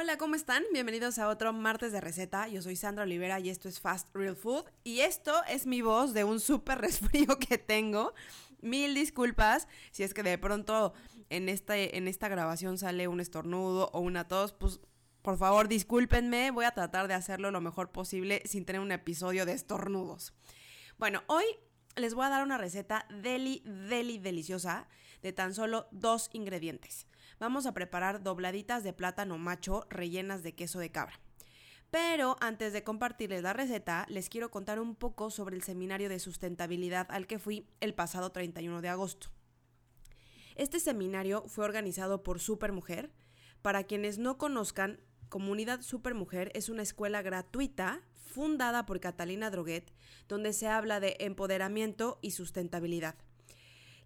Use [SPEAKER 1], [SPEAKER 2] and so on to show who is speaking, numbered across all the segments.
[SPEAKER 1] Hola, ¿cómo están? Bienvenidos a otro martes de receta. Yo soy Sandra Olivera y esto es Fast Real Food. Y esto es mi voz de un súper resfrío que tengo. Mil disculpas si es que de pronto en, este, en esta grabación sale un estornudo o una tos, pues por favor discúlpenme, voy a tratar de hacerlo lo mejor posible sin tener un episodio de estornudos. Bueno, hoy les voy a dar una receta deli, deli, deliciosa de tan solo dos ingredientes. Vamos a preparar dobladitas de plátano macho rellenas de queso de cabra. Pero antes de compartirles la receta, les quiero contar un poco sobre el seminario de sustentabilidad al que fui el pasado 31 de agosto. Este seminario fue organizado por Supermujer. Para quienes no conozcan, Comunidad Supermujer es una escuela gratuita fundada por Catalina Droguet, donde se habla de empoderamiento y sustentabilidad.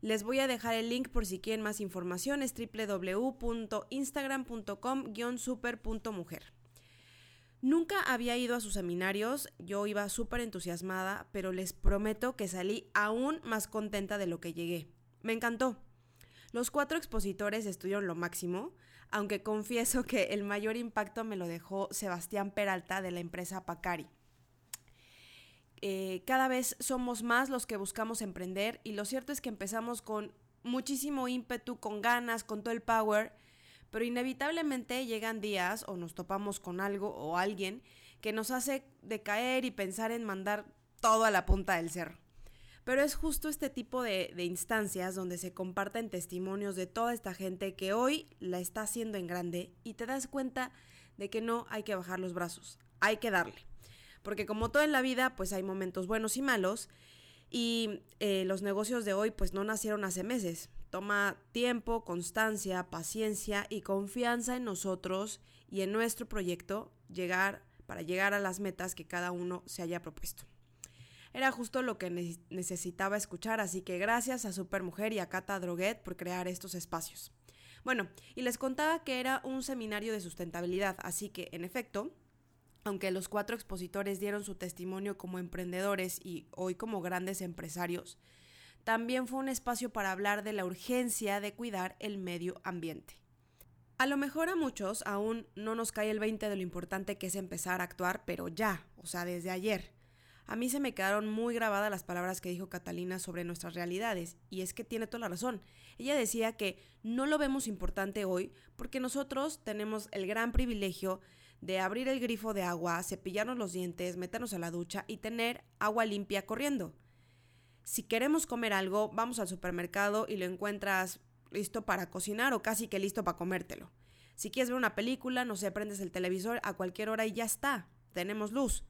[SPEAKER 1] Les voy a dejar el link por si quieren más información, es www.instagram.com-super.mujer. Nunca había ido a sus seminarios, yo iba súper entusiasmada, pero les prometo que salí aún más contenta de lo que llegué. Me encantó. Los cuatro expositores estuvieron lo máximo, aunque confieso que el mayor impacto me lo dejó Sebastián Peralta de la empresa Pacari. Eh, cada vez somos más los que buscamos emprender y lo cierto es que empezamos con muchísimo ímpetu, con ganas, con todo el power, pero inevitablemente llegan días o nos topamos con algo o alguien que nos hace decaer y pensar en mandar todo a la punta del cerro. Pero es justo este tipo de, instancias donde se comparten testimonios de toda esta gente que hoy la está haciendo en grande y te das cuenta de que no hay que bajar los brazos, hay que darle. Porque como todo en la vida, pues hay momentos buenos y malos y eh, los negocios de hoy pues no nacieron hace meses. Toma tiempo, constancia, paciencia y confianza en nosotros y en nuestro proyecto llegar para llegar a las metas que cada uno se haya propuesto. Era justo lo que necesitaba escuchar, así que gracias a Supermujer y a Cata Droguet por crear estos espacios. Bueno, y les contaba que era un seminario de sustentabilidad, así que, en efecto, aunque los cuatro expositores dieron su testimonio como emprendedores y hoy como grandes empresarios, también fue un espacio para hablar de la urgencia de cuidar el medio ambiente. A lo mejor a muchos aún no nos cae el 20 de lo importante que es empezar a actuar, pero ya, o sea, desde ayer. A mí se me quedaron muy grabadas las palabras que dijo Catalina sobre nuestras realidades, y es que tiene toda la razón. Ella decía que no lo vemos importante hoy porque nosotros tenemos el gran privilegio de abrir el grifo de agua, cepillarnos los dientes, meternos a la ducha y tener agua limpia corriendo. Si queremos comer algo, vamos al supermercado y lo encuentras listo para cocinar o casi que listo para comértelo. Si quieres ver una película, no sé, prendes el televisor a cualquier hora y ya está. Tenemos luz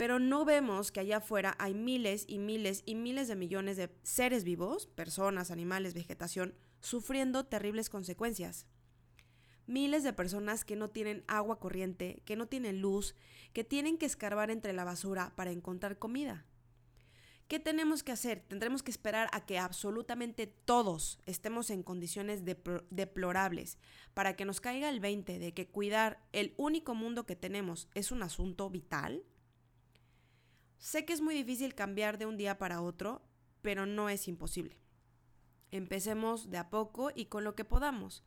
[SPEAKER 1] pero no vemos que allá afuera hay miles y miles y miles de millones de seres vivos, personas, animales, vegetación, sufriendo terribles consecuencias. Miles de personas que no tienen agua corriente, que no tienen luz, que tienen que escarbar entre la basura para encontrar comida. ¿Qué tenemos que hacer? Tendremos que esperar a que absolutamente todos estemos en condiciones deplorables para que nos caiga el 20 de que cuidar el único mundo que tenemos es un asunto vital. Sé que es muy difícil cambiar de un día para otro, pero no es imposible. Empecemos de a poco y con lo que podamos.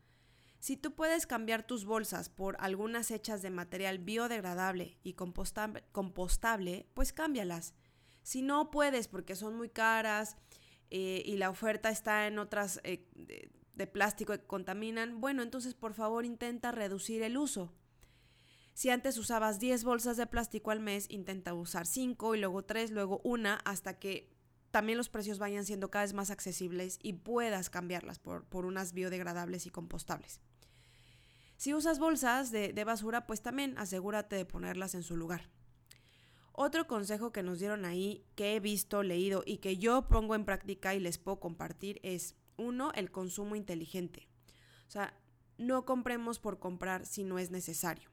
[SPEAKER 1] Si tú puedes cambiar tus bolsas por algunas hechas de material biodegradable y compostable, pues cámbialas. Si no puedes porque son muy caras eh, y la oferta está en otras eh, de plástico que contaminan, bueno, entonces por favor intenta reducir el uso. Si antes usabas 10 bolsas de plástico al mes, intenta usar 5 y luego 3, luego una, hasta que también los precios vayan siendo cada vez más accesibles y puedas cambiarlas por, unas biodegradables y compostables. Si usas bolsas de, basura, pues también asegúrate de ponerlas en su lugar. Otro consejo que nos dieron ahí, que he visto, leído y que yo pongo en práctica y les puedo compartir es, uno, el consumo inteligente. O sea, no compremos por comprar si no es necesario.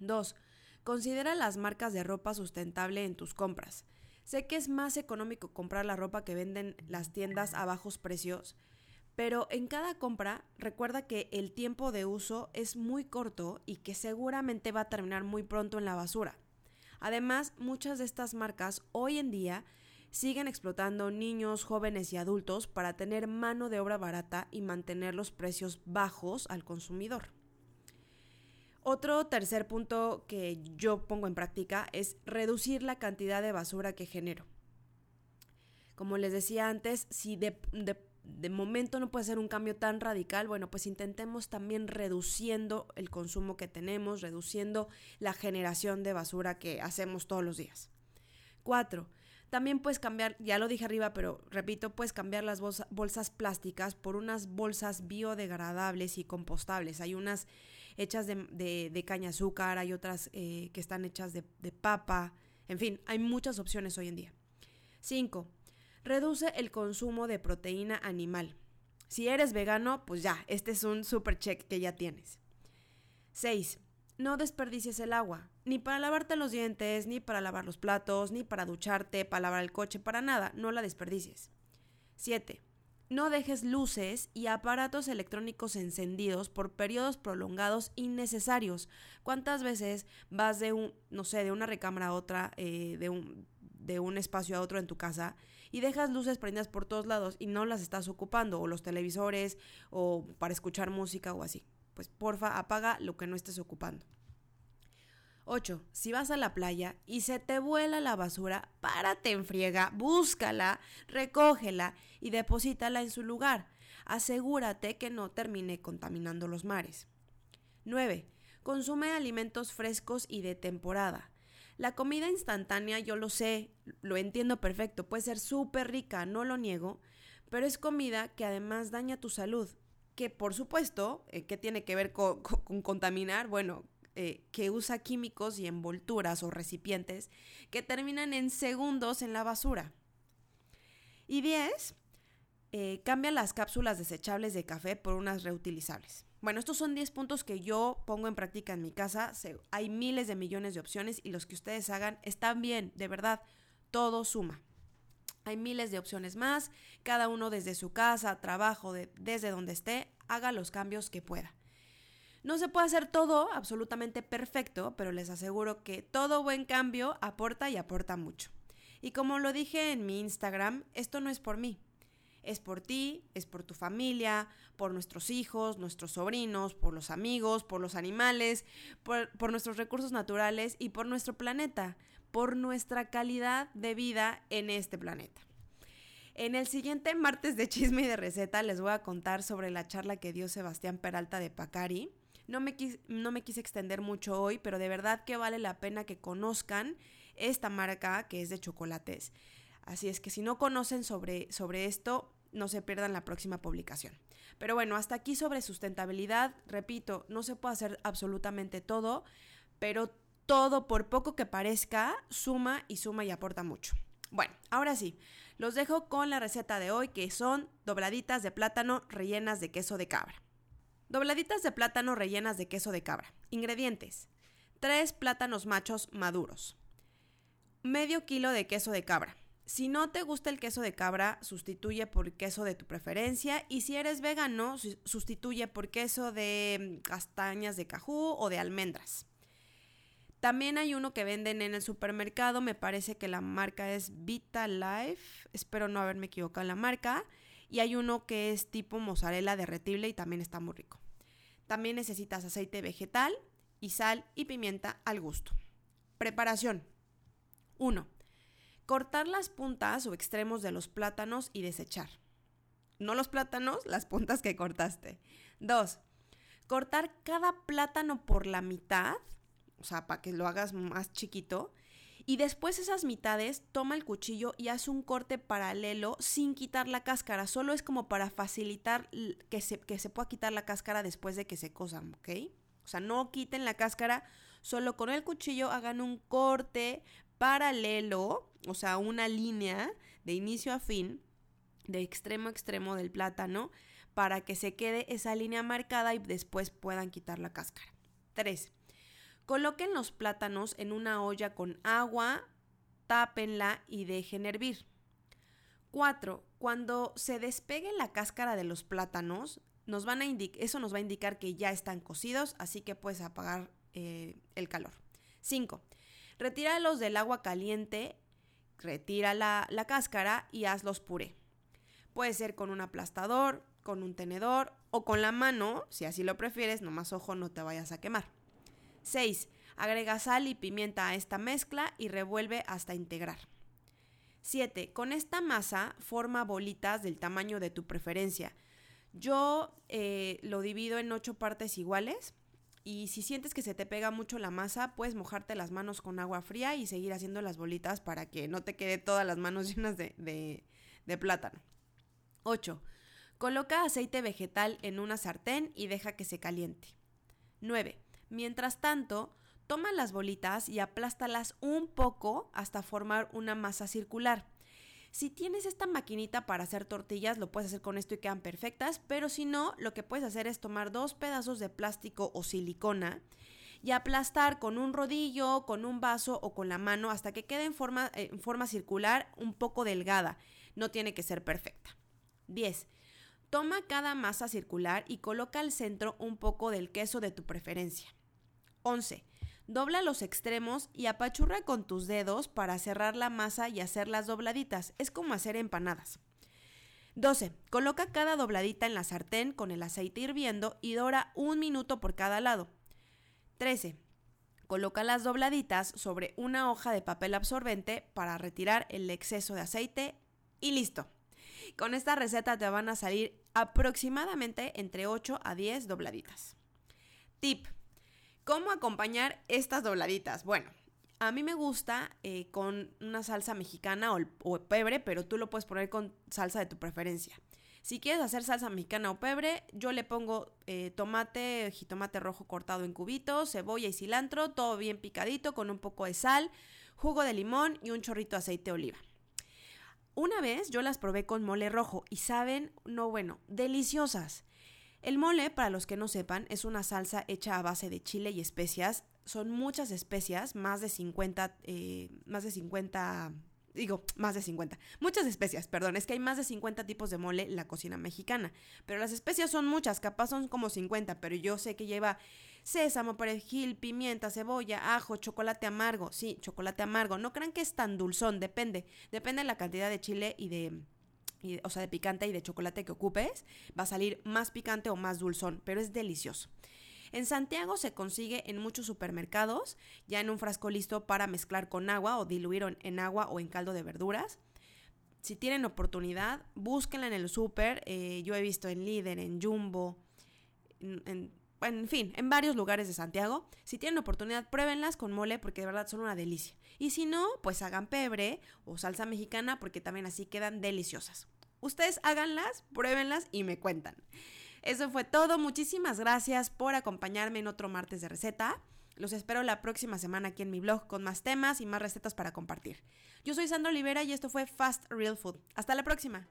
[SPEAKER 1] 2. Considera las marcas de ropa sustentable en tus compras. Sé que es más económico comprar la ropa que venden las tiendas a bajos precios, pero en cada compra recuerda que el tiempo de uso es muy corto y que seguramente va a terminar muy pronto en la basura. Además, muchas de estas marcas hoy en día siguen explotando niños, jóvenes y adultos para tener mano de obra barata y mantener los precios bajos al consumidor. Otro tercer punto que yo pongo en práctica es reducir la cantidad de basura que genero. Como les decía antes, si de, momento no puede ser un cambio tan radical, bueno, pues intentemos también reduciendo el consumo que tenemos, reduciendo la generación de basura que hacemos todos los días. Cuatro, también puedes cambiar, ya lo dije arriba, pero repito, puedes cambiar las bolsas plásticas por unas bolsas biodegradables y compostables. Hay unas hechas de, caña azúcar, hay otras eh, que están hechas de, de papa. En fin, hay muchas opciones hoy en día. 5. Reduce el consumo de proteína animal. Si eres vegano, pues ya, este es un super check que ya tienes. 6. No desperdicies el agua, ni para lavarte los dientes, ni para lavar los platos, ni para ducharte, para lavar el coche, para nada, no la desperdicies. 7. No dejes luces y aparatos electrónicos encendidos por periodos prolongados innecesarios. ¿Cuántas veces vas de un, no sé, de una recámara a otra, eh, de, un, de un espacio a otro en tu casa y dejas luces prendidas por todos lados y no las estás ocupando, o los televisores, o para escuchar música o así? Pues porfa, apaga lo que no estés ocupando. 8. Si vas a la playa y se te vuela la basura, párate en friega, búscala, recógela y deposítala en su lugar. Asegúrate que no termine contaminando los mares. 9. Consume alimentos frescos y de temporada. La comida instantánea, yo lo sé, lo entiendo perfecto, puede ser súper rica, no lo niego, pero es comida que además daña tu salud. Que por supuesto, eh, ¿qué tiene que ver con contaminar? Bueno, eh, que usa químicos y envolturas o recipientes que terminan en segundos en la basura. Y 10. Eh, cambia las cápsulas desechables de café por unas reutilizables. Bueno, estos son 10 puntos que yo pongo en práctica en mi casa. hay miles de millones de opciones y los que ustedes hagan están bien, de verdad, todo suma. Hay miles de opciones más, cada uno desde su casa, trabajo, desde donde esté, haga los cambios que pueda. No se puede hacer todo absolutamente perfecto, pero les aseguro que todo buen cambio aporta y aporta mucho. Y como lo dije en mi Instagram, esto no es por mí. Es por ti, es por tu familia, por nuestros hijos, nuestros sobrinos, por los amigos, por los animales, por, nuestros recursos naturales y por nuestro planeta, por nuestra calidad de vida en este planeta. En el siguiente martes de chisme y de receta les voy a contar sobre la charla que dio Sebastián Peralta de Pacari no me, no me quise extender mucho hoy, pero de verdad que vale la pena que conozcan esta marca que es de chocolates. Así es que si no conocen sobre, sobre esto, no se pierdan la próxima publicación. Pero bueno, hasta aquí sobre sustentabilidad, repito, no se puede hacer absolutamente todo, pero todo, por poco que parezca, suma y suma y aporta mucho. Bueno, ahora sí, los dejo con la receta de hoy que son dobladitas de plátano rellenas de queso de cabra. Dobladitas de plátano rellenas de queso de cabra. Ingredientes. 3 plátanos machos maduros. Medio kilo de queso de cabra. Si no te gusta el queso de cabra, sustituye por queso de tu preferencia. Y si eres vegano, sustituye por queso de mm, castañas de cajú o de almendras. También hay uno que venden en el supermercado, me parece que la marca es Vita Life, espero no haberme equivocado en la marca. Y hay uno que es tipo mozzarella derretible y también está muy rico. También necesitas aceite vegetal y sal y pimienta al gusto. Preparación. 1. Cortar las puntas o extremos de los plátanos y desechar. No los plátanos, las puntas que cortaste. 2. Cortar cada plátano por la mitad, o sea, para que lo hagas más chiquito, y después esas mitades toma el cuchillo y hace un corte paralelo sin quitar la cáscara. Solo es como para facilitar que se, que se pueda quitar la cáscara después de que se cosan, ¿ok? O sea, no quiten la cáscara, solo con el cuchillo hagan un corte paralelo, o sea, una línea de inicio a fin, de extremo a extremo del plátano, para que se quede esa línea marcada y después puedan quitar la cáscara. 3. Coloquen los plátanos en una olla con agua, tápenla y dejen hervir. 4. Cuando se despegue la cáscara de los plátanos, nos van a eso nos va a indicar que ya están cocidos, así que puedes apagar eh, el calor. 5. Retíralos del agua caliente, retira la, la cáscara y hazlos puré. Puede ser con un aplastador, con un tenedor o con la mano, si así lo prefieres, nomás ojo no te vayas a quemar. 6. Agrega sal y pimienta a esta mezcla y revuelve hasta integrar. 7. Con esta masa forma bolitas del tamaño de tu preferencia. Yo eh, lo divido en 8 partes iguales y si sientes que se te pega mucho la masa, puedes mojarte las manos con agua fría y seguir haciendo las bolitas para que no te quede todas las manos llenas de, plátano. 8. Coloca aceite vegetal en una sartén y deja que se caliente. 9. Mientras tanto, toma las bolitas y aplástalas un poco hasta formar una masa circular. Si tienes esta maquinita para hacer tortillas, lo puedes hacer con esto y quedan perfectas, pero si no, lo que puedes hacer es tomar dos pedazos de plástico o silicona y aplastar con un rodillo, con un vaso o con la mano hasta que quede en forma, en forma circular un poco delgada. No tiene que ser perfecta. 10. Toma cada masa circular y coloca al centro un poco del queso de tu preferencia. 11. Dobla los extremos y apachurra con tus dedos para cerrar la masa y hacerlas dobladitas. Es como hacer empanadas. 12. Coloca cada dobladita en la sartén con el aceite hirviendo y dora un minuto por cada lado. 13. Coloca las dobladitas sobre una hoja de papel absorbente para retirar el exceso de aceite y listo. Con esta receta te van a salir aproximadamente entre 8 a 10 dobladitas. Tip. ¿Cómo acompañar estas dobladitas? Bueno, a mí me gusta eh, con una salsa mexicana o, pebre, pero tú lo puedes poner con salsa de tu preferencia. Si quieres hacer salsa mexicana o pebre, yo le pongo eh, tomate, jitomate rojo cortado en cubitos, cebolla y cilantro, todo bien picadito con un poco de sal, jugo de limón y un chorrito de aceite de oliva. Una vez yo las probé con mole rojo y saben, no bueno, deliciosas. El mole, para los que no sepan, es una salsa hecha a base de chile y especias. Son muchas especias, más de 50, eh, más de 50, digo, más de 50. Muchas especias, perdón, es que hay más de 50 tipos de mole en la cocina mexicana. Pero las especias son muchas, capaz son como 50, pero yo sé que lleva sésamo, perejil, pimienta, cebolla, ajo, chocolate amargo. Sí, chocolate amargo. No crean que es tan dulzón, depende. Depende de la cantidad de chile y de o sea, de picante y de chocolate que ocupes, va a salir más picante o más dulzón, pero es delicioso. En Santiago se consigue en muchos supermercados, ya en un frasco listo para mezclar con agua o diluir en agua o en caldo de verduras. Si tienen oportunidad, búsquenla en el super. Eh, yo he visto en Líder, en Jumbo, en, en fin, en varios lugares de Santiago. Si tienen oportunidad, pruébenlas con mole porque de verdad son una delicia. Y si no, pues hagan pebre o salsa mexicana porque también así quedan deliciosas. Ustedes háganlas, pruébenlas y me cuentan. Eso fue todo. Muchísimas gracias por acompañarme en otro martes de receta. Los espero la próxima semana aquí en mi blog con más temas y más recetas para compartir. Yo soy Sandra Olivera y esto fue Fast Real Food. Hasta la próxima.